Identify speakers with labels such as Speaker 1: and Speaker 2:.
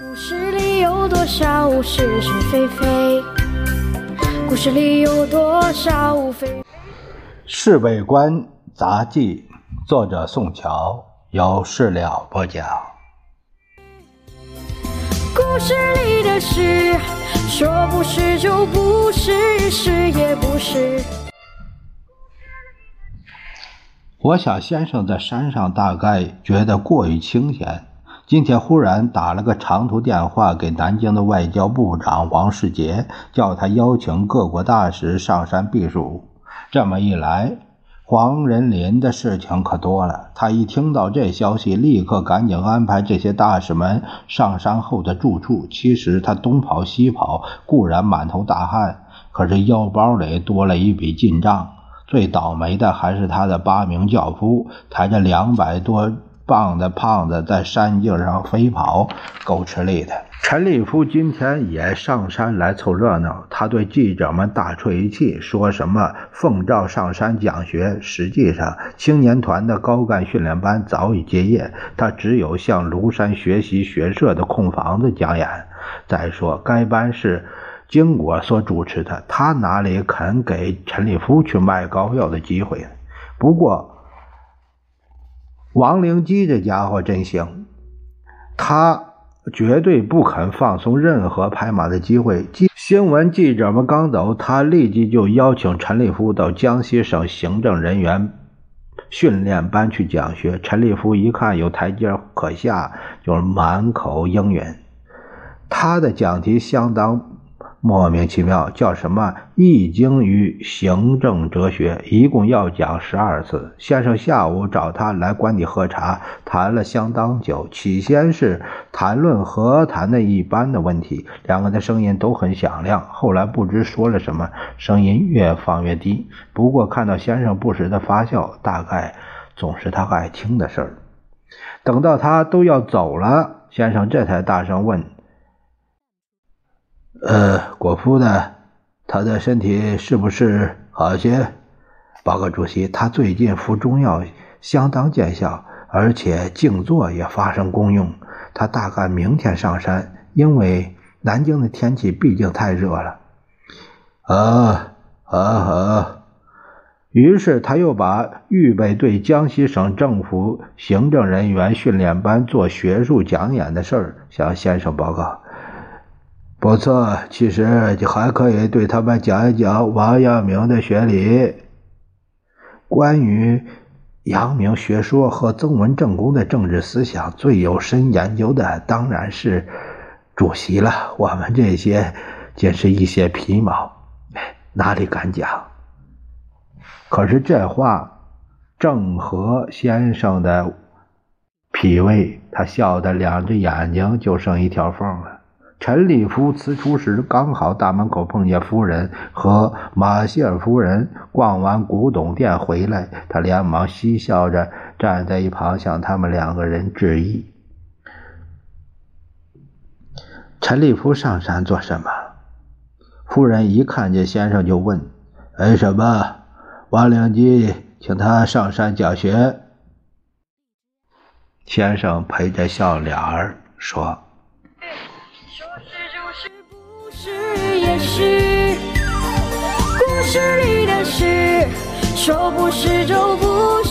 Speaker 1: 故事里有多少是是非非？故事里有多少非非？
Speaker 2: 《侍卫官杂记》，作者宋乔，由事了播讲。
Speaker 1: 故事里的事，说不是就不是，是也不是。
Speaker 2: 我想先生在山上大概觉得过于清闲。今天忽然打了个长途电话给南京的外交部长王世杰，叫他邀请各国大使上山避暑。这么一来，黄仁林的事情可多了。他一听到这消息，立刻赶紧安排这些大使们上山后的住处。其实他东跑西跑，固然满头大汗，可是腰包里多了一笔进账。最倒霉的还是他的八名轿夫，抬着两百多。棒的胖子在山径上飞跑，够吃力的。陈立夫今天也上山来凑热闹，他对记者们大吹一气，说什么奉诏上山讲学。实际上，青年团的高干训练班早已结业，他只有向庐山学习学社的空房子讲演。再说，该班是经国所主持的，他哪里肯给陈立夫去卖膏药的机会？不过。王灵基这家伙真行，他绝对不肯放松任何拍马的机会。新闻记者们刚走，他立即就邀请陈立夫到江西省行政人员训练班去讲学。陈立夫一看有台阶可下，就满口应允。他的讲题相当。莫名其妙，叫什么《易经》与行政哲学，一共要讲十二次。先生下午找他来馆里喝茶，谈了相当久。起先是谈论和谈的一般的问题，两个人的声音都很响亮。后来不知说了什么，声音越放越低。不过看到先生不时的发笑，大概总是他爱听的事儿。等到他都要走了，先生这才大声问。呃，果夫呢？他的身体是不是好些？报告主席，他最近服中药相当见效，而且静坐也发生功用。他大概明天上山，因为南京的天气毕竟太热了。啊啊啊！于是他又把预备对江西省政府行政人员训练班做学术讲演的事儿向先生报告。不错，其实你还可以对他们讲一讲王阳明的学理。关于阳明学说和曾文正公的政治思想，最有深研究的当然是主席了。我们这些仅是一些皮毛，哪里敢讲？可是这话正合先生的脾胃，他笑得两只眼睛就剩一条缝了。陈立夫辞出时，刚好大门口碰见夫人和马歇尔夫人逛完古董店回来，他连忙嬉笑着站在一旁向他们两个人致意。陈立夫上山做什么？夫人一看见先生就问：“为什么？”王良基请他上山讲学。先生陪着笑脸儿说。
Speaker 1: 说是就是不是也是故事里的事说不是就不